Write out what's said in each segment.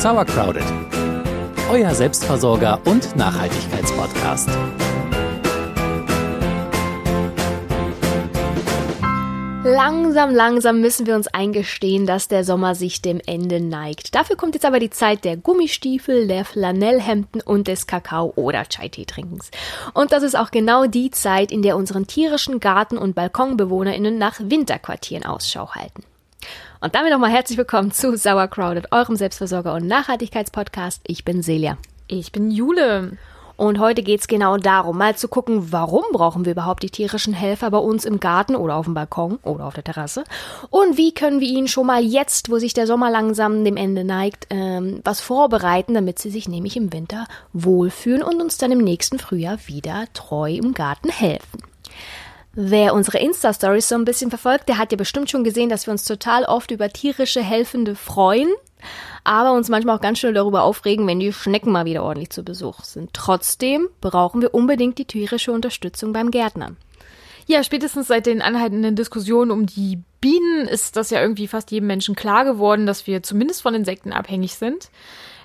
Sauercrowded, euer Selbstversorger und Nachhaltigkeitspodcast. Langsam, langsam müssen wir uns eingestehen, dass der Sommer sich dem Ende neigt. Dafür kommt jetzt aber die Zeit der Gummistiefel, der Flanellhemden und des Kakao- oder Chai-Tee-Trinkens. Und das ist auch genau die Zeit, in der unseren tierischen Garten- und BalkonbewohnerInnen nach Winterquartieren Ausschau halten. Und damit nochmal herzlich willkommen zu Sauercrowded, eurem Selbstversorger- und Nachhaltigkeitspodcast. Ich bin Celia. Ich bin Jule. Und heute geht's genau darum, mal zu gucken, warum brauchen wir überhaupt die tierischen Helfer bei uns im Garten oder auf dem Balkon oder auf der Terrasse? Und wie können wir ihnen schon mal jetzt, wo sich der Sommer langsam dem Ende neigt, ähm, was vorbereiten, damit sie sich nämlich im Winter wohlfühlen und uns dann im nächsten Frühjahr wieder treu im Garten helfen? Wer unsere Insta-Stories so ein bisschen verfolgt, der hat ja bestimmt schon gesehen, dass wir uns total oft über tierische Helfende freuen, aber uns manchmal auch ganz schnell darüber aufregen, wenn die Schnecken mal wieder ordentlich zu Besuch sind. Trotzdem brauchen wir unbedingt die tierische Unterstützung beim Gärtnern. Ja, spätestens seit den anhaltenden Diskussionen um die Bienen ist das ja irgendwie fast jedem Menschen klar geworden, dass wir zumindest von Insekten abhängig sind.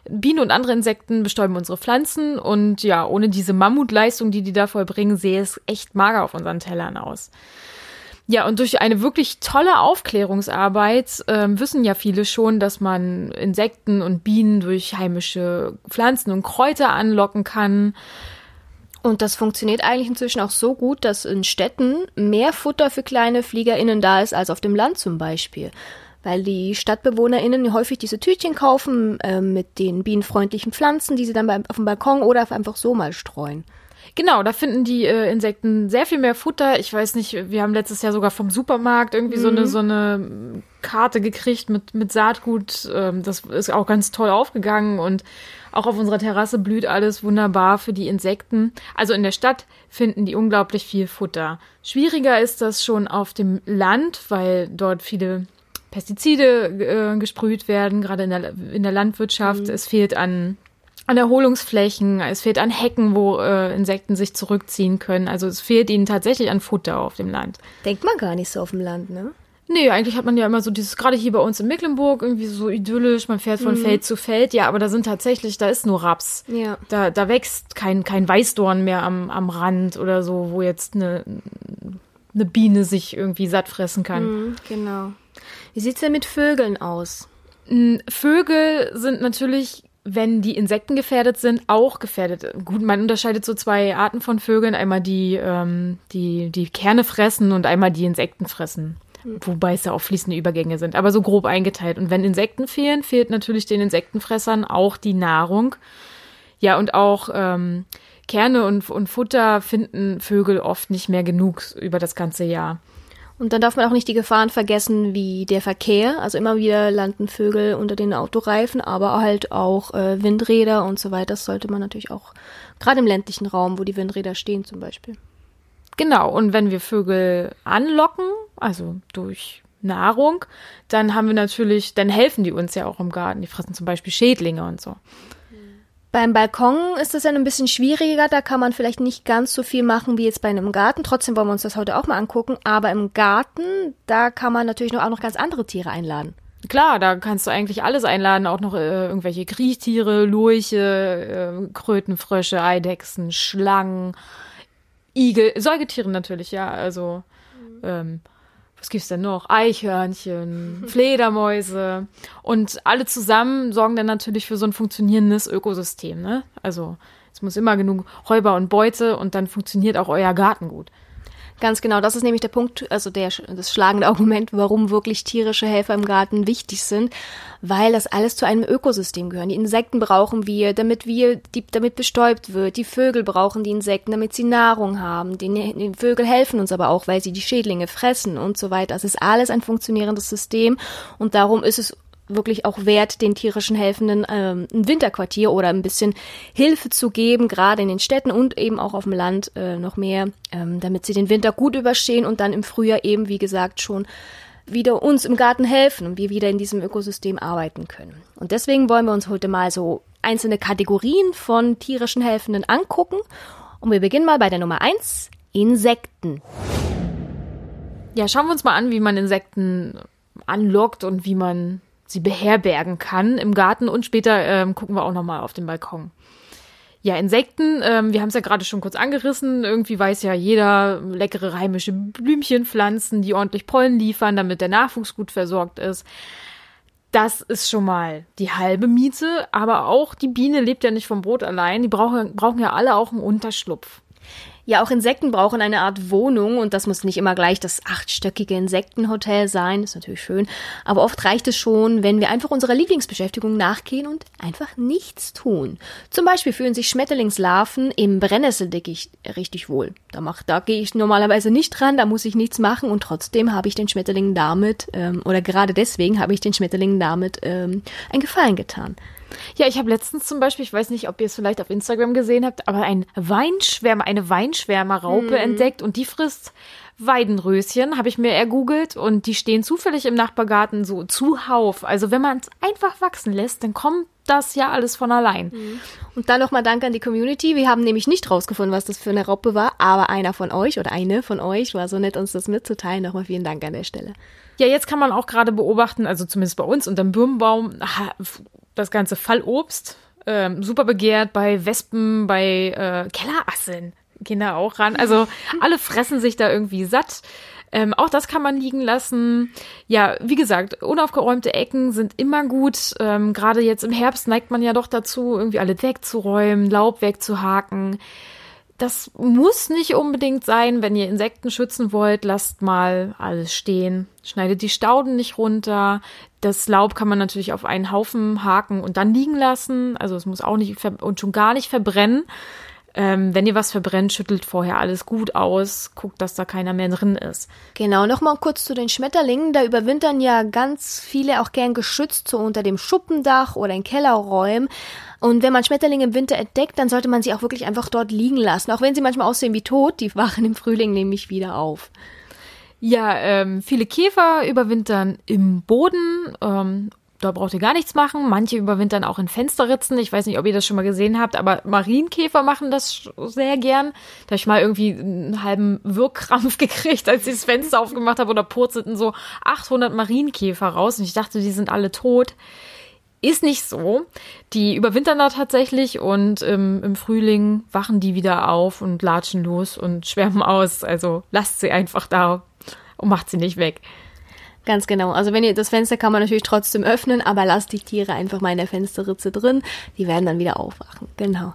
Bienen und andere Insekten bestäuben unsere Pflanzen und ja, ohne diese Mammutleistung, die die da vollbringen, sehe es echt mager auf unseren Tellern aus. Ja, und durch eine wirklich tolle Aufklärungsarbeit äh, wissen ja viele schon, dass man Insekten und Bienen durch heimische Pflanzen und Kräuter anlocken kann. Und das funktioniert eigentlich inzwischen auch so gut, dass in Städten mehr Futter für kleine FliegerInnen da ist als auf dem Land zum Beispiel weil die StadtbewohnerInnen häufig diese Tütchen kaufen äh, mit den bienenfreundlichen Pflanzen, die sie dann auf dem Balkon oder einfach so mal streuen. Genau, da finden die äh, Insekten sehr viel mehr Futter. Ich weiß nicht, wir haben letztes Jahr sogar vom Supermarkt irgendwie mhm. so eine so eine Karte gekriegt mit mit Saatgut. Ähm, das ist auch ganz toll aufgegangen und auch auf unserer Terrasse blüht alles wunderbar für die Insekten. Also in der Stadt finden die unglaublich viel Futter. Schwieriger ist das schon auf dem Land, weil dort viele Pestizide äh, gesprüht werden, gerade in der, in der Landwirtschaft. Mhm. Es fehlt an, an Erholungsflächen, es fehlt an Hecken, wo äh, Insekten sich zurückziehen können. Also es fehlt ihnen tatsächlich an Futter auf dem Land. Denkt man gar nicht so auf dem Land, ne? Nee, eigentlich hat man ja immer so dieses, gerade hier bei uns in Mecklenburg, irgendwie so idyllisch, man fährt von mhm. Feld zu Feld. Ja, aber da sind tatsächlich, da ist nur Raps. Ja. Da, da wächst kein, kein Weißdorn mehr am, am Rand oder so, wo jetzt eine, eine Biene sich irgendwie satt fressen kann. Mhm, genau. Wie sieht's denn mit Vögeln aus? Vögel sind natürlich, wenn die Insekten gefährdet sind, auch gefährdet. Gut, man unterscheidet so zwei Arten von Vögeln. Einmal die, ähm, die, die Kerne fressen und einmal die Insekten fressen. Hm. Wobei es ja auch fließende Übergänge sind, aber so grob eingeteilt. Und wenn Insekten fehlen, fehlt natürlich den Insektenfressern auch die Nahrung. Ja, und auch ähm, Kerne und, und Futter finden Vögel oft nicht mehr genug über das ganze Jahr. Und dann darf man auch nicht die Gefahren vergessen, wie der Verkehr. Also immer wieder landen Vögel unter den Autoreifen, aber halt auch äh, Windräder und so weiter. Das sollte man natürlich auch, gerade im ländlichen Raum, wo die Windräder stehen zum Beispiel. Genau, und wenn wir Vögel anlocken, also durch Nahrung, dann haben wir natürlich, dann helfen die uns ja auch im Garten. Die fressen zum Beispiel Schädlinge und so. Beim Balkon ist das ja ein bisschen schwieriger, da kann man vielleicht nicht ganz so viel machen wie jetzt bei einem Garten. Trotzdem wollen wir uns das heute auch mal angucken. Aber im Garten, da kann man natürlich noch auch noch ganz andere Tiere einladen. Klar, da kannst du eigentlich alles einladen, auch noch äh, irgendwelche Kriechtiere, Lurche, äh, Krötenfrösche, Eidechsen, Schlangen, Igel, Säugetiere natürlich, ja, also ähm, was gibt's denn noch? Eichhörnchen, Fledermäuse und alle zusammen sorgen dann natürlich für so ein funktionierendes Ökosystem, ne? Also es muss immer genug Räuber und Beute und dann funktioniert auch euer Garten gut. Ganz genau, das ist nämlich der Punkt, also der, das schlagende Argument, warum wirklich tierische Helfer im Garten wichtig sind, weil das alles zu einem Ökosystem gehören. Die Insekten brauchen wir, damit wir, die, damit bestäubt wird. Die Vögel brauchen die Insekten, damit sie Nahrung haben. Die, die Vögel helfen uns aber auch, weil sie die Schädlinge fressen und so weiter. Das ist alles ein funktionierendes System und darum ist es wirklich auch wert, den tierischen Helfenden ähm, ein Winterquartier oder ein bisschen Hilfe zu geben, gerade in den Städten und eben auch auf dem Land äh, noch mehr, ähm, damit sie den Winter gut überstehen und dann im Frühjahr eben, wie gesagt, schon wieder uns im Garten helfen und wir wieder in diesem Ökosystem arbeiten können. Und deswegen wollen wir uns heute mal so einzelne Kategorien von tierischen Helfenden angucken. Und wir beginnen mal bei der Nummer eins Insekten. Ja, schauen wir uns mal an, wie man Insekten anlockt und wie man sie beherbergen kann im Garten und später ähm, gucken wir auch noch mal auf den Balkon. Ja, Insekten, ähm, wir haben es ja gerade schon kurz angerissen. Irgendwie weiß ja jeder leckere heimische Blümchen pflanzen, die ordentlich Pollen liefern, damit der Nachwuchs gut versorgt ist. Das ist schon mal die halbe Miete, aber auch die Biene lebt ja nicht vom Brot allein. Die brauchen, brauchen ja alle auch einen Unterschlupf. Ja, auch Insekten brauchen eine Art Wohnung und das muss nicht immer gleich das achtstöckige Insektenhotel sein, ist natürlich schön, aber oft reicht es schon, wenn wir einfach unserer Lieblingsbeschäftigung nachgehen und einfach nichts tun. Zum Beispiel fühlen sich Schmetterlingslarven im Brennnesseldickicht richtig wohl. Da, mach, da gehe ich normalerweise nicht dran, da muss ich nichts machen und trotzdem habe ich den Schmetterlingen damit, ähm, oder gerade deswegen habe ich den Schmetterlingen damit ähm, einen Gefallen getan. Ja, ich habe letztens zum Beispiel, ich weiß nicht, ob ihr es vielleicht auf Instagram gesehen habt, aber ein Weinschwärmer, eine Weinschwärmerraupe mhm. entdeckt und die frisst Weidenröschen, habe ich mir ergoogelt und die stehen zufällig im Nachbargarten so zuhauf. Also wenn man es einfach wachsen lässt, dann kommt das ja alles von allein. Mhm. Und dann nochmal Dank an die Community. Wir haben nämlich nicht rausgefunden, was das für eine Raupe war, aber einer von euch oder eine von euch war so nett, uns das mitzuteilen. Nochmal vielen Dank an der Stelle. Ja, jetzt kann man auch gerade beobachten, also zumindest bei uns unterm Birnbaum, das ganze Fallobst, ähm, super begehrt bei Wespen, bei äh, Kellerasseln gehen da auch ran. Also alle fressen sich da irgendwie satt. Ähm, auch das kann man liegen lassen. Ja, wie gesagt, unaufgeräumte Ecken sind immer gut. Ähm, Gerade jetzt im Herbst neigt man ja doch dazu, irgendwie alle wegzuräumen, Laub wegzuhaken das muss nicht unbedingt sein. Wenn ihr Insekten schützen wollt, lasst mal alles stehen. Schneidet die Stauden nicht runter. Das Laub kann man natürlich auf einen Haufen haken und dann liegen lassen. Also es muss auch nicht und schon gar nicht verbrennen. Ähm, wenn ihr was verbrennt, schüttelt vorher alles gut aus, guckt, dass da keiner mehr drin ist. Genau, nochmal kurz zu den Schmetterlingen. Da überwintern ja ganz viele auch gern geschützt, so unter dem Schuppendach oder in Kellerräumen. Und wenn man Schmetterlinge im Winter entdeckt, dann sollte man sie auch wirklich einfach dort liegen lassen. Auch wenn sie manchmal aussehen wie tot, die wachen im Frühling nämlich wieder auf. Ja, ähm, viele Käfer überwintern im Boden. Ähm, da braucht ihr gar nichts machen. Manche überwintern auch in Fensterritzen. Ich weiß nicht, ob ihr das schon mal gesehen habt, aber Marienkäfer machen das sehr gern. Da habe ich mal irgendwie einen halben Wirkkrampf gekriegt, als ich das Fenster aufgemacht habe oder purzelten so 800 Marienkäfer raus und ich dachte, die sind alle tot. Ist nicht so. Die überwintern da tatsächlich und ähm, im Frühling wachen die wieder auf und latschen los und schwärmen aus. Also lasst sie einfach da und macht sie nicht weg. Ganz genau. Also wenn ihr das Fenster kann man natürlich trotzdem öffnen, aber lasst die Tiere einfach mal in der Fensterritze drin. Die werden dann wieder aufwachen. Genau.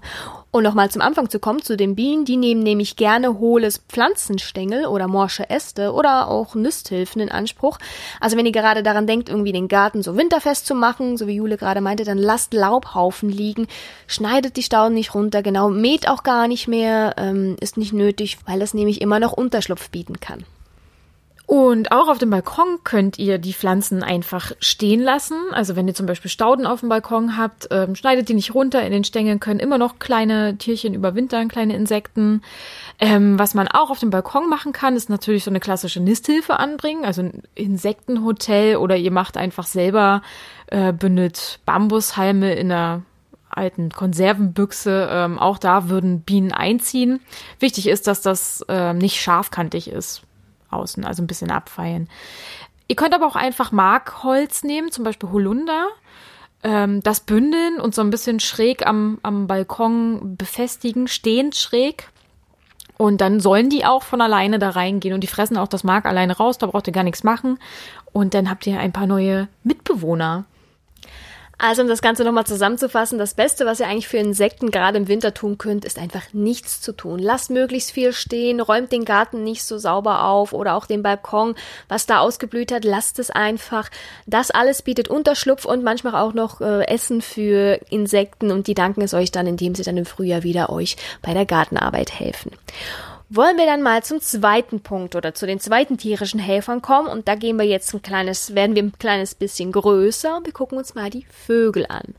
Und nochmal zum Anfang zu kommen, zu den Bienen. Die nehmen nämlich gerne hohles Pflanzenstängel oder morsche Äste oder auch Nisthilfen in Anspruch. Also wenn ihr gerade daran denkt, irgendwie den Garten so winterfest zu machen, so wie Jule gerade meinte, dann lasst Laubhaufen liegen, schneidet die Stauden nicht runter, genau, mäht auch gar nicht mehr, ähm, ist nicht nötig, weil das nämlich immer noch Unterschlupf bieten kann. Und auch auf dem Balkon könnt ihr die Pflanzen einfach stehen lassen. Also wenn ihr zum Beispiel Stauden auf dem Balkon habt, ähm, schneidet die nicht runter. In den Stängeln können immer noch kleine Tierchen überwintern, kleine Insekten. Ähm, was man auch auf dem Balkon machen kann, ist natürlich so eine klassische Nisthilfe anbringen. Also ein Insektenhotel oder ihr macht einfach selber, äh, benutzt Bambushalme in einer alten Konservenbüchse. Ähm, auch da würden Bienen einziehen. Wichtig ist, dass das äh, nicht scharfkantig ist außen, also ein bisschen abfeilen. Ihr könnt aber auch einfach Markholz nehmen, zum Beispiel Holunder, ähm, das bündeln und so ein bisschen schräg am, am Balkon befestigen, stehend schräg. Und dann sollen die auch von alleine da reingehen und die fressen auch das Mark alleine raus, da braucht ihr gar nichts machen. Und dann habt ihr ein paar neue Mitbewohner. Also um das Ganze nochmal zusammenzufassen, das Beste, was ihr eigentlich für Insekten gerade im Winter tun könnt, ist einfach nichts zu tun. Lasst möglichst viel stehen, räumt den Garten nicht so sauber auf oder auch den Balkon, was da ausgeblüht hat, lasst es einfach. Das alles bietet Unterschlupf und manchmal auch noch äh, Essen für Insekten und die danken es euch dann, indem sie dann im Frühjahr wieder euch bei der Gartenarbeit helfen wollen wir dann mal zum zweiten Punkt oder zu den zweiten tierischen Helfern kommen und da gehen wir jetzt ein kleines, werden wir ein kleines bisschen größer und wir gucken uns mal die Vögel an.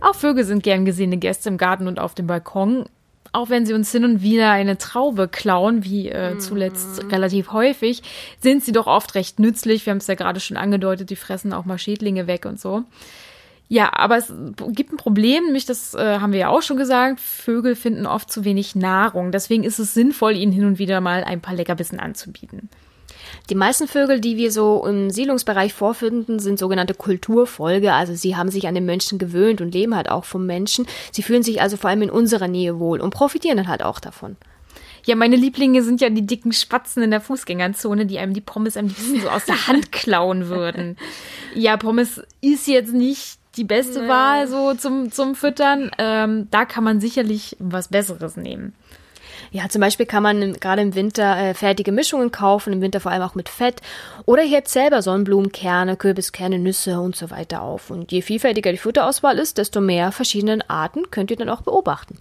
Auch Vögel sind gern gesehene Gäste im Garten und auf dem Balkon. Auch wenn sie uns hin und wieder eine Traube klauen, wie äh, zuletzt mm. relativ häufig, sind sie doch oft recht nützlich. Wir haben es ja gerade schon angedeutet, die fressen auch mal Schädlinge weg und so. Ja, aber es gibt ein Problem, nämlich das äh, haben wir ja auch schon gesagt, Vögel finden oft zu wenig Nahrung. Deswegen ist es sinnvoll, ihnen hin und wieder mal ein paar Leckerbissen anzubieten. Die meisten Vögel, die wir so im Siedlungsbereich vorfinden, sind sogenannte Kulturfolge. Also sie haben sich an den Menschen gewöhnt und leben halt auch vom Menschen. Sie fühlen sich also vor allem in unserer Nähe wohl und profitieren dann halt auch davon. Ja, meine Lieblinge sind ja die dicken Spatzen in der Fußgängerzone, die einem die Pommes am liebsten so aus der Hand klauen würden. Ja, Pommes ist jetzt nicht die beste nee. Wahl so zum, zum Füttern. Ähm, da kann man sicherlich was Besseres nehmen. Ja, zum Beispiel kann man gerade im Winter äh, fertige Mischungen kaufen, im Winter vor allem auch mit Fett. Oder ihr hebt selber Sonnenblumenkerne, Kürbiskerne, Nüsse und so weiter auf. Und je vielfältiger die Futterauswahl ist, desto mehr verschiedenen Arten könnt ihr dann auch beobachten.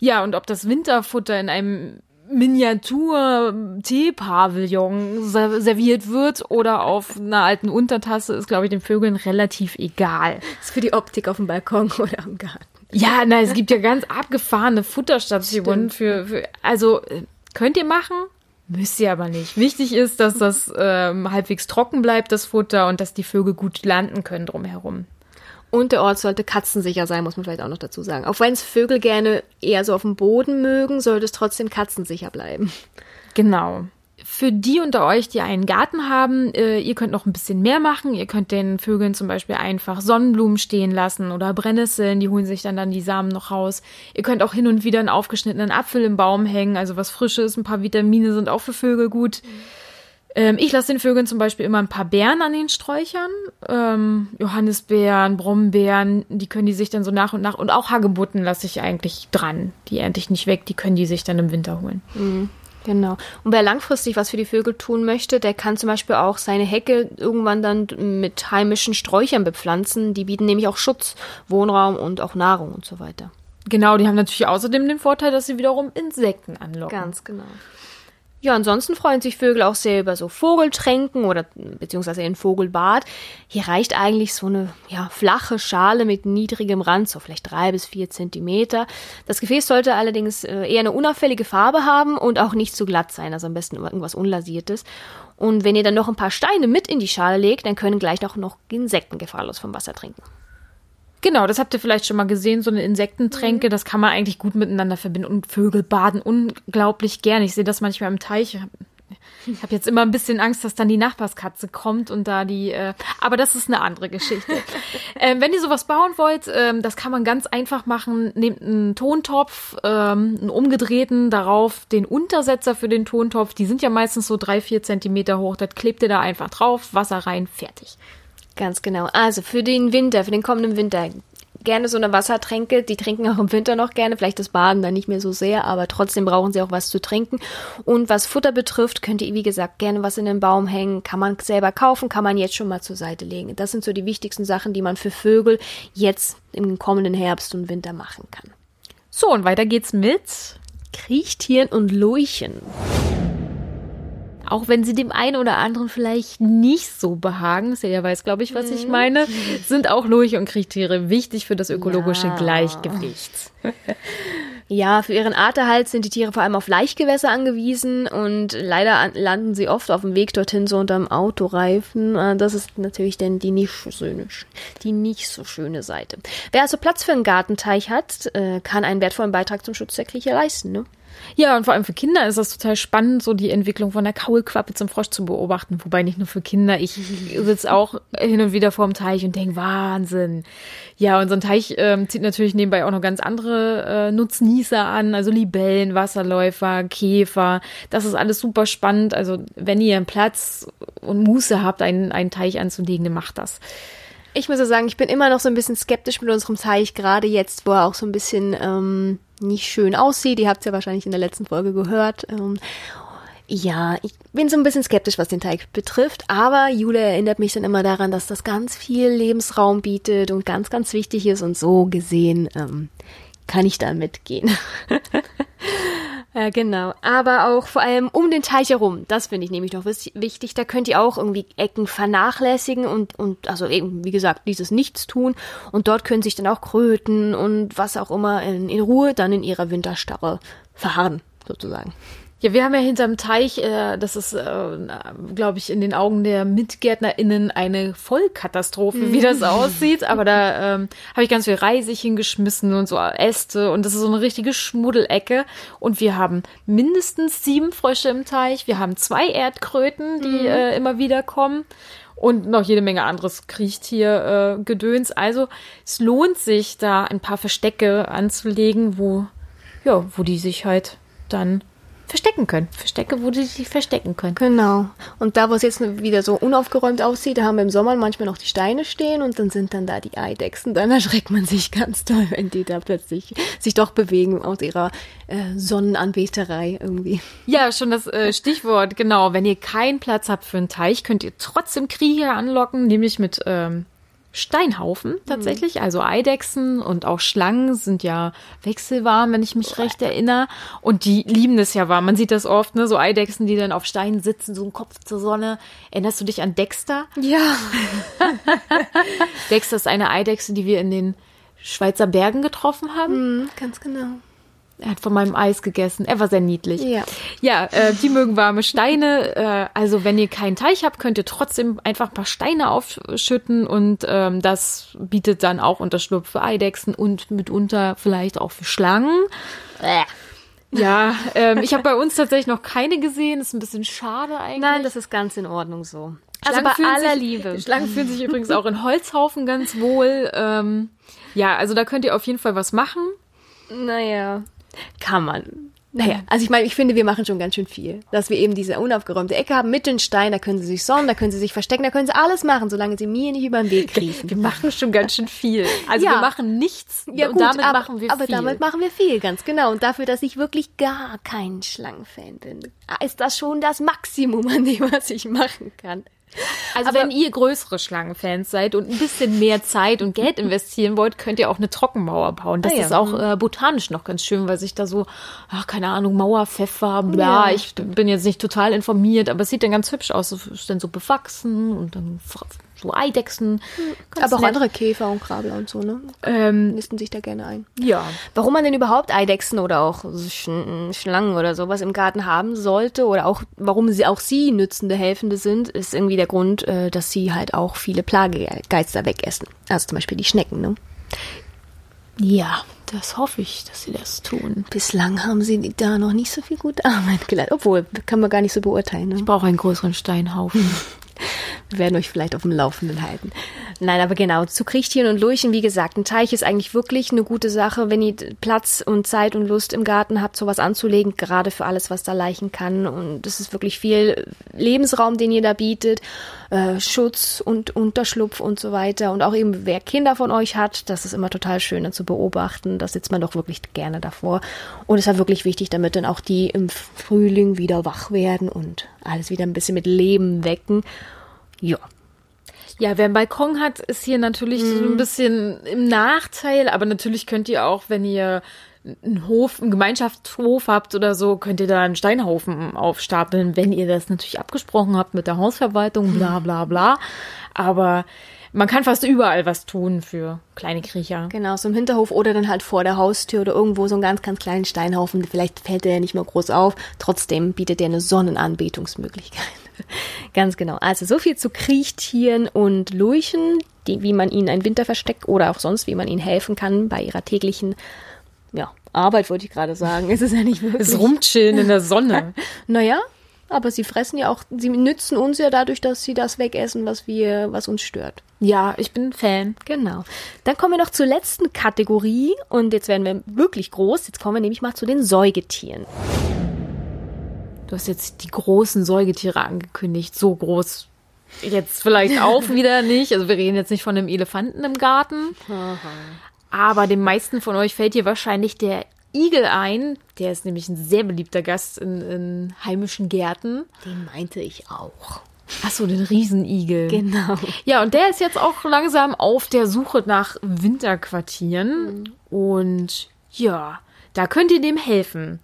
Ja, und ob das Winterfutter in einem Miniatur-Teepavillon serviert wird oder auf einer alten Untertasse, ist, glaube ich, den Vögeln relativ egal. ist für die Optik auf dem Balkon oder im Garten. Ja, na, es gibt ja ganz abgefahrene Futterstationen für, für, also äh, könnt ihr machen, müsst ihr aber nicht. Wichtig ist, dass das ähm, halbwegs trocken bleibt, das Futter, und dass die Vögel gut landen können drumherum. Und der Ort sollte katzensicher sein, muss man vielleicht auch noch dazu sagen. Auch wenn es Vögel gerne eher so auf dem Boden mögen, sollte es trotzdem katzensicher bleiben. Genau. Für die unter euch, die einen Garten haben, äh, ihr könnt noch ein bisschen mehr machen. Ihr könnt den Vögeln zum Beispiel einfach Sonnenblumen stehen lassen oder Brennnesseln, die holen sich dann dann die Samen noch raus. Ihr könnt auch hin und wieder einen aufgeschnittenen Apfel im Baum hängen, also was Frisches, ein paar Vitamine sind auch für Vögel gut. Mhm. Ähm, ich lasse den Vögeln zum Beispiel immer ein paar Beeren an den Sträuchern. Ähm, Johannisbeeren, Brombeeren, die können die sich dann so nach und nach. Und auch Hagebutten lasse ich eigentlich dran. Die ernte ich nicht weg, die können die sich dann im Winter holen. Mhm. Genau. Und wer langfristig was für die Vögel tun möchte, der kann zum Beispiel auch seine Hecke irgendwann dann mit heimischen Sträuchern bepflanzen. Die bieten nämlich auch Schutz, Wohnraum und auch Nahrung und so weiter. Genau, die haben natürlich außerdem den Vorteil, dass sie wiederum Insekten anlocken. Ganz genau. Ja, ansonsten freuen sich Vögel auch sehr über so Vogeltränken oder beziehungsweise ein Vogelbad. Hier reicht eigentlich so eine ja, flache Schale mit niedrigem Rand, so vielleicht drei bis vier Zentimeter. Das Gefäß sollte allerdings äh, eher eine unauffällige Farbe haben und auch nicht zu glatt sein, also am besten irgendwas Unlasiertes. Und wenn ihr dann noch ein paar Steine mit in die Schale legt, dann können gleich auch noch Insekten gefahrlos vom Wasser trinken. Genau, das habt ihr vielleicht schon mal gesehen, so eine Insektentränke, mhm. das kann man eigentlich gut miteinander verbinden. Und Vögel baden unglaublich gern. Ich sehe das manchmal im Teich. Ich habe jetzt immer ein bisschen Angst, dass dann die Nachbarskatze kommt und da die. Äh, aber das ist eine andere Geschichte. ähm, wenn ihr sowas bauen wollt, ähm, das kann man ganz einfach machen. Nehmt einen Tontopf, ähm, einen umgedrehten, darauf den Untersetzer für den Tontopf. Die sind ja meistens so drei, vier Zentimeter hoch. Das klebt ihr da einfach drauf, Wasser rein, fertig. Ganz genau. Also für den Winter, für den kommenden Winter, gerne so eine Wassertränke. Die trinken auch im Winter noch gerne, vielleicht das Baden dann nicht mehr so sehr, aber trotzdem brauchen sie auch was zu trinken. Und was Futter betrifft, könnt ihr, wie gesagt, gerne was in den Baum hängen. Kann man selber kaufen, kann man jetzt schon mal zur Seite legen. Das sind so die wichtigsten Sachen, die man für Vögel jetzt im kommenden Herbst und Winter machen kann. So, und weiter geht's mit Kriechtieren und Lurchen auch wenn sie dem einen oder anderen vielleicht nicht so behagen, Celia weiß, glaube ich, was ich mhm. meine, sind auch Lurche und Kriechtiere wichtig für das ökologische ja. Gleichgewicht. Ja, für ihren Arterhalt sind die Tiere vor allem auf Laichgewässer angewiesen und leider landen sie oft auf dem Weg dorthin so unterm Autoreifen. Äh, das ist natürlich dann die nicht so schöne, die nicht so schöne Seite. Wer also Platz für einen Gartenteich hat, äh, kann einen wertvollen Beitrag zum Schutz der Kriecher leisten. Ne? Ja, und vor allem für Kinder ist das total spannend, so die Entwicklung von der Kaulquappe zum Frosch zu beobachten. Wobei nicht nur für Kinder. Ich sitze auch hin und wieder vorm Teich und denke, Wahnsinn. Ja, und so ein Teich ähm, zieht natürlich nebenbei auch noch ganz andere äh, Nutznießer an, also Libellen, Wasserläufer, Käfer. Das ist alles super spannend. Also wenn ihr einen Platz und Muße habt, einen, einen Teich anzulegen, dann macht das. Ich muss ja sagen, ich bin immer noch so ein bisschen skeptisch mit unserem Teich, gerade jetzt, wo er auch so ein bisschen ähm, nicht schön aussieht. Ihr habt es ja wahrscheinlich in der letzten Folge gehört. Ähm, ja, ich bin so ein bisschen skeptisch, was den Teig betrifft, aber Jule erinnert mich dann immer daran, dass das ganz viel Lebensraum bietet und ganz, ganz wichtig ist und so gesehen ähm, kann ich da mitgehen. Ja, genau. Aber auch vor allem um den Teich herum. Das finde ich nämlich noch wichtig. Da könnt ihr auch irgendwie Ecken vernachlässigen und, und also eben, wie gesagt, dieses Nichts tun. Und dort können sich dann auch Kröten und was auch immer in, in Ruhe dann in ihrer Winterstarre verharren, sozusagen. Ja, wir haben ja hinterm Teich, äh, das ist, äh, glaube ich, in den Augen der MitgärtnerInnen eine Vollkatastrophe, wie das aussieht. Aber da ähm, habe ich ganz viel Reisig hingeschmissen und so Äste und das ist so eine richtige Schmuddelecke. Und wir haben mindestens sieben Frösche im Teich. Wir haben zwei Erdkröten, die äh, immer wieder kommen. Und noch jede Menge anderes Kriechtier-Gedöns. also es lohnt sich, da ein paar Verstecke anzulegen, wo, ja, wo die sich halt dann verstecken können. Verstecke, wo die sich verstecken können. Genau. Und da, wo es jetzt wieder so unaufgeräumt aussieht, da haben wir im Sommer manchmal noch die Steine stehen und dann sind dann da die Eidechsen. Dann erschreckt man sich ganz toll, wenn die da plötzlich sich doch bewegen aus ihrer äh, Sonnenanbeterei irgendwie. Ja, schon das äh, Stichwort, genau. Wenn ihr keinen Platz habt für einen Teich, könnt ihr trotzdem Krieger anlocken, nämlich mit ähm, Steinhaufen tatsächlich. Also Eidechsen und auch Schlangen sind ja wechselwarm, wenn ich mich recht erinnere. Und die lieben das ja warm. Man sieht das oft, ne? So Eidechsen, die dann auf Steinen sitzen, so ein Kopf zur Sonne. Erinnerst du dich an Dexter? Ja. Dexter ist eine Eidechse, die wir in den Schweizer Bergen getroffen haben. Mhm, ganz genau. Er hat von meinem Eis gegessen. Er war sehr niedlich. Ja. Ja, äh, die mögen warme Steine. Äh, also wenn ihr keinen Teich habt, könnt ihr trotzdem einfach ein paar Steine aufschütten und ähm, das bietet dann auch Unterschlupf für Eidechsen und mitunter vielleicht auch für Schlangen. Äh. Ja, ähm, ich habe bei uns tatsächlich noch keine gesehen. Ist ein bisschen schade eigentlich. Nein, das ist ganz in Ordnung so. Also Schlangen bei fühlen aller sich- Liebe. Schlangen fühlen sich übrigens auch in Holzhaufen ganz wohl. Ähm, ja, also da könnt ihr auf jeden Fall was machen. Naja, kann man. Naja, also ich meine, ich finde, wir machen schon ganz schön viel. Dass wir eben diese unaufgeräumte Ecke haben mit den Steinen, da können sie sich sonnen, da können sie sich verstecken, da können sie alles machen, solange sie mir nicht über den Weg kriechen. Wir machen schon ganz schön viel. Also Ja. wir machen nichts Ja, und gut, damit aber, machen wir aber viel. damit machen wir viel, ganz genau. Und dafür, dass ich wirklich gar kein Schlangenfan bin, ist das schon das Maximum an dem, was ich machen kann. Also wenn ihr größere Schlangenfans seid und ein bisschen mehr Zeit und Geld investieren wollt, könnt ihr auch eine Trockenmauer bauen. Das Ah, ja. ist auch äh, botanisch noch ganz schön, weil sich da so, ach, keine Ahnung, Mauerpfeffer, bla, Ja, ich bin jetzt nicht total informiert, aber es sieht dann ganz hübsch aus. Es ist dann so bewachsen und dann so Eidechsen. Ganz aber auch nett. andere Käfer und Krabler und so, ne? Ähm, Nisten sich da gerne ein. ja. Warum man denn überhaupt Eidechsen oder auch Sch Schlangen oder sowas im Garten haben sollte oder auch warum sie auch sie nützende Helfende sind, ist irgendwie der Grund, äh, dass sie halt auch viele Plagegeister wegessen. Also zum Beispiel die Schnecken. Ne? Ja, das hoffe ich, dass sie das tun. Bislang haben sie da noch nicht so viel gute Arbeit geleistet. Obwohl, kann man gar nicht so beurteilen. Ne? Ich brauche einen größeren Steinhaufen. Wir werden euch vielleicht auf dem Laufenden halten. Nein, aber genau, zu Kriechtieren und Lurchen, wie gesagt, ein Teich ist eigentlich wirklich eine gute Sache, wenn ihr Platz und Zeit und Lust im Garten habt, sowas anzulegen, gerade für alles, was da leichen kann. Und es ist wirklich viel Lebensraum, den ihr da bietet, äh, Schutz und Unterschlupf und so weiter. Und auch eben, wer Kinder von euch hat, das ist immer total schön zu beobachten. Da sitzt man doch wirklich gerne davor. Und es halt wirklich wichtig, damit dann auch die im Frühling wieder wach werden und alles wieder ein bisschen mit Leben wecken. Ja. Ja, wer einen Balkon hat, ist hier natürlich so ein bisschen im Nachteil, aber natürlich könnt ihr auch, wenn ihr einen Hof, einen Gemeinschaftshof habt oder so, könnt ihr da einen Steinhaufen aufstapeln, wenn ihr das natürlich abgesprochen habt mit der Hausverwaltung, bla bla bla. Aber man kann fast überall was tun für kleine Kriecher. Genau, so im Hinterhof oder dann halt vor der Haustür oder irgendwo so einen ganz, ganz kleinen Steinhaufen. Vielleicht fällt der ja nicht mehr groß auf. Trotzdem bietet der eine Sonnenanbetungsmöglichkeit. ganz genau. Also so viel zu Kriechtieren und Lurchen, die, wie man ihnen ein Winterversteck oder auch sonst, wie man ihnen helfen kann bei ihrer täglichen, ja, Arbeit wollte ich gerade sagen. Es ist ja nicht wirklich. Das Rumchillen in der Sonne. Naja, aber sie fressen ja auch, sie nützen uns ja dadurch, dass sie das wegessen, was wir, was uns stört. Ja, ich bin Fan. Genau. Dann kommen wir noch zur letzten Kategorie und jetzt werden wir wirklich groß. Jetzt kommen wir nämlich mal zu den Säugetieren. Du hast jetzt die großen Säugetiere angekündigt, so groß. Jetzt vielleicht auch wieder nicht. Also wir reden jetzt nicht von einem Elefanten im Garten. Aber den meisten von euch fällt hier wahrscheinlich der Igel ein. Der ist nämlich ein sehr beliebter Gast in, in heimischen Gärten. Den meinte ich auch. Ach so, den Riesenigel. Genau. Ja, und der ist jetzt auch langsam auf der Suche nach Winterquartieren. Und ja, da könnt ihr dem helfen.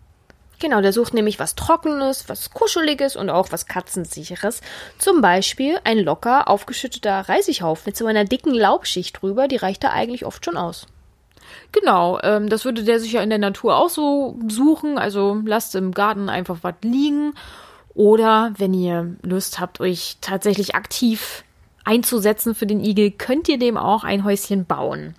Genau, der sucht nämlich was Trockenes, was Kuscheliges und auch was Katzensicheres. Zum Beispiel ein locker aufgeschütteter Reisighaufen mit so einer dicken Laubschicht drüber, die reicht da eigentlich oft schon aus. Genau, ähm, das würde der sich ja in der Natur auch so suchen. Also lasst im Garten einfach was liegen. Oder wenn ihr Lust habt, euch tatsächlich aktiv einzusetzen für den Igel, könnt ihr dem auch ein Häuschen bauen.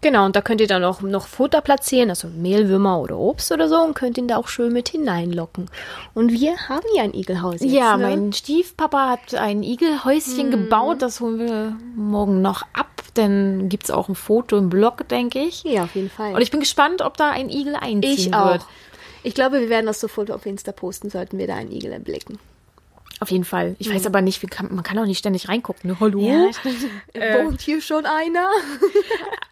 Genau, und da könnt ihr dann auch noch Futter platzieren, also Mehlwürmer oder Obst oder so, und könnt ihn da auch schön mit hineinlocken. Und wir haben ja ein Igelhaus jetzt, Ja, ne? mein Stiefpapa hat ein Igelhäuschen gebaut. Das holen wir morgen noch ab. Denn gibt's auch ein Foto im Blog, denke ich. Ja, auf jeden Fall. Und ich bin gespannt, ob da ein Igel einziehen ich auch. wird. Ich glaube, wir werden das sofort auf Insta posten, sollten wir da einen Igel erblicken. Auf jeden Fall. Ich weiß aber nicht, wie kann, man kann auch nicht ständig reingucken. Ne? Hallo? Ja, Wohnt hier schon einer?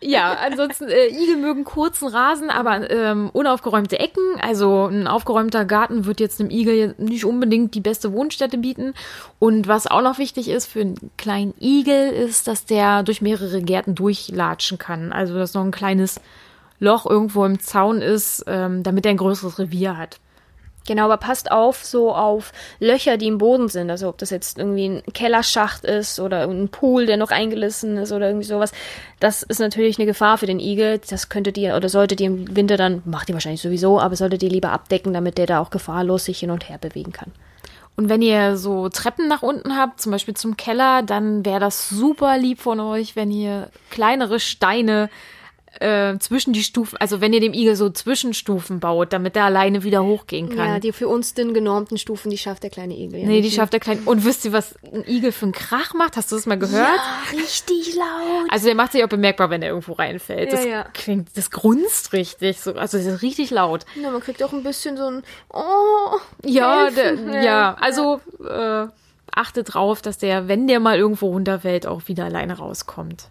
Ja, ansonsten, äh, Igel mögen kurzen Rasen, aber ähm, unaufgeräumte Ecken. Also ein aufgeräumter Garten wird jetzt einem Igel nicht unbedingt die beste Wohnstätte bieten. Und was auch noch wichtig ist für einen kleinen Igel, ist, dass der durch mehrere Gärten durchlatschen kann. Also dass noch ein kleines Loch irgendwo im Zaun ist, ähm, damit er ein größeres Revier hat. Genau, aber passt auf so auf Löcher, die im Boden sind. Also ob das jetzt irgendwie ein Kellerschacht ist oder ein Pool, der noch eingelissen ist oder irgendwie sowas. Das ist natürlich eine Gefahr für den Igel. Das könntet ihr oder solltet ihr im Winter dann, macht ihr wahrscheinlich sowieso, aber solltet ihr lieber abdecken, damit der da auch gefahrlos sich hin und her bewegen kann. Und wenn ihr so Treppen nach unten habt, zum Beispiel zum Keller, dann wäre das super lieb von euch, wenn ihr kleinere Steine äh, zwischen die Stufen, also wenn ihr dem Igel so Zwischenstufen baut, damit er alleine wieder hochgehen kann. Ja, die für uns den genormten Stufen, die schafft der kleine Igel. Ja nee, die nicht. schafft er klein. Und wisst ihr, was ein Igel für einen Krach macht? Hast du das mal gehört? Ja, richtig laut. Also der macht sich auch bemerkbar, wenn er irgendwo reinfällt. Ja, das ja. klingt, das grunzt richtig. So, also das ist richtig laut. Ja, man kriegt auch ein bisschen so ein Oh. Ja, helfen. der, ja, also äh, achtet drauf, dass der, wenn der mal irgendwo runterfällt, auch wieder alleine rauskommt.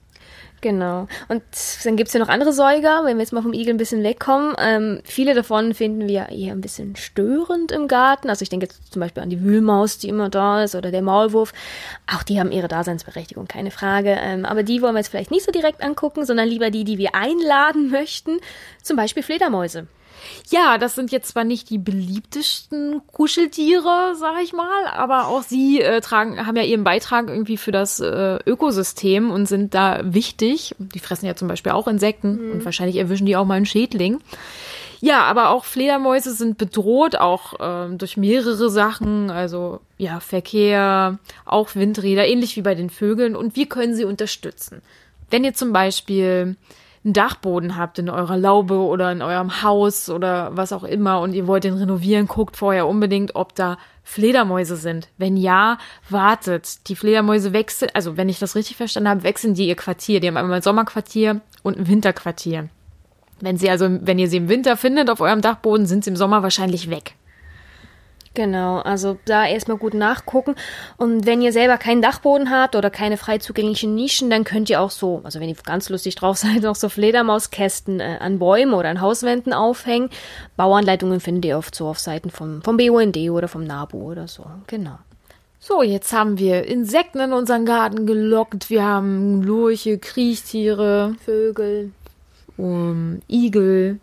Genau. Und dann gibt's ja noch andere Säuger, wenn wir jetzt mal vom Igel ein bisschen wegkommen. Ähm, viele davon finden wir eher ein bisschen störend im Garten. Also ich denke jetzt zum Beispiel an die Wühlmaus, die immer da ist, oder der Maulwurf. Auch die haben ihre Daseinsberechtigung, keine Frage. Ähm, aber die wollen wir jetzt vielleicht nicht so direkt angucken, sondern lieber die, die wir einladen möchten. Zum Beispiel Fledermäuse. Ja, das sind jetzt zwar nicht die beliebtesten Kuscheltiere, sag ich mal, aber auch sie äh, tragen, haben ja ihren Beitrag irgendwie für das äh, Ökosystem und sind da wichtig. Die fressen ja zum Beispiel auch Insekten und wahrscheinlich erwischen die auch mal einen Schädling. Ja, aber auch Fledermäuse sind bedroht, auch ähm, durch mehrere Sachen, also ja, Verkehr, auch Windräder, ähnlich wie bei den Vögeln. Und wir können sie unterstützen. Wenn ihr zum Beispiel einen Dachboden habt in eurer Laube oder in eurem Haus oder was auch immer und ihr wollt den renovieren, guckt vorher unbedingt, ob da Fledermäuse sind. Wenn ja, wartet. Die Fledermäuse wechseln, also wenn ich das richtig verstanden habe, wechseln die ihr Quartier. Die haben einmal ein Sommerquartier und ein Winterquartier. Wenn sie also, wenn ihr sie im Winter findet auf eurem Dachboden, sind sie im Sommer wahrscheinlich weg. Genau, also da erstmal gut nachgucken. Und wenn ihr selber keinen Dachboden habt oder keine frei zugänglichen Nischen, dann könnt ihr auch so, also wenn ihr ganz lustig drauf seid, auch so Fledermauskästen äh, an Bäumen oder an Hauswänden aufhängen. Bauanleitungen findet ihr oft so auf Seiten vom, vom BUND oder vom NABU oder so. Genau. So, jetzt haben wir Insekten in unseren Garten gelockt. Wir haben Lurche, Kriechtiere, Vögel. um, Igel.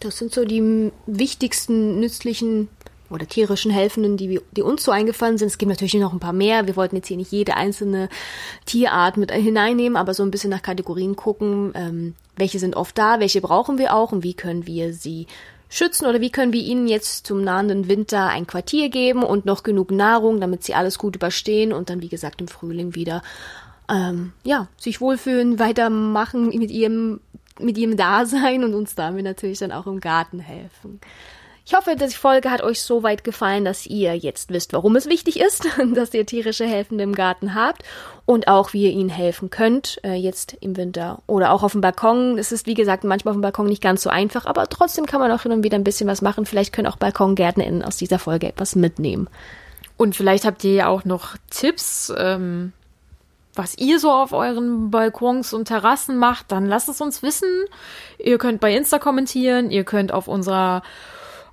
Das sind so die wichtigsten nützlichen oder tierischen Helfenden, die, die uns so eingefallen sind. Es gibt natürlich noch ein paar mehr. Wir wollten jetzt hier nicht jede einzelne Tierart mit hineinnehmen, aber so ein bisschen nach Kategorien gucken, ähm, welche sind oft da, welche brauchen wir auch und wie können wir sie schützen oder wie können wir ihnen jetzt zum nahenden Winter ein Quartier geben und noch genug Nahrung, damit sie alles gut überstehen und dann, wie gesagt, im Frühling wieder ähm, ja, sich wohlfühlen, weitermachen mit ihrem, mit ihrem Dasein und uns damit natürlich dann auch im Garten helfen. Ich hoffe, die Folge hat euch so weit gefallen, dass ihr jetzt wisst, warum es wichtig ist, dass ihr tierische Helfende im Garten habt und auch, wie ihr ihnen helfen könnt, äh, jetzt im Winter oder auch auf dem Balkon. Es ist, wie gesagt, manchmal auf dem Balkon nicht ganz so einfach, aber trotzdem kann man auch hin und wieder ein bisschen was machen. Vielleicht können auch BalkongärtnerInnen aus dieser Folge etwas mitnehmen. Und vielleicht habt ihr ja auch noch Tipps, ähm, was ihr so auf euren Balkons und Terrassen macht, dann lasst es uns wissen. Ihr könnt bei Insta kommentieren, ihr könnt auf unserer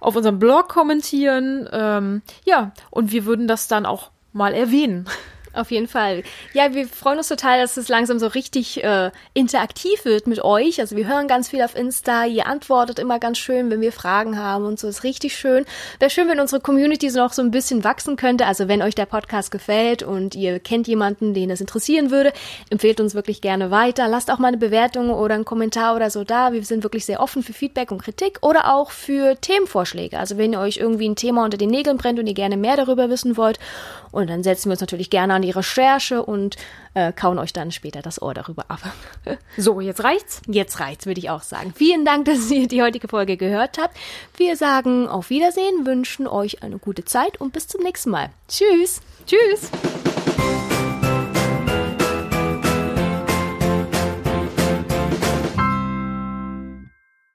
auf unserem Blog kommentieren. Ähm, ja, und wir würden das dann auch mal erwähnen. Auf jeden Fall. Ja, wir freuen uns total, dass es langsam so richtig äh, interaktiv wird mit euch. Also wir hören ganz viel auf Insta, ihr antwortet immer ganz schön, wenn wir Fragen haben und so ist richtig schön. Wäre schön, wenn unsere Community noch so ein bisschen wachsen könnte. Also wenn euch der Podcast gefällt und ihr kennt jemanden, den das interessieren würde, empfehlt uns wirklich gerne weiter. Lasst auch mal eine Bewertung oder einen Kommentar oder so da. Wir sind wirklich sehr offen für Feedback und Kritik oder auch für Themenvorschläge. Also wenn ihr euch irgendwie ein Thema unter den Nägeln brennt und ihr gerne mehr darüber wissen wollt, und dann setzen wir uns natürlich gerne an die Recherche und äh, kauen euch dann später das Ohr darüber ab. so, jetzt reicht's? Jetzt reicht's, würde ich auch sagen. Vielen Dank, dass ihr die heutige Folge gehört habt. Wir sagen auf Wiedersehen, wünschen euch eine gute Zeit und bis zum nächsten Mal. Tschüss. Tschüss.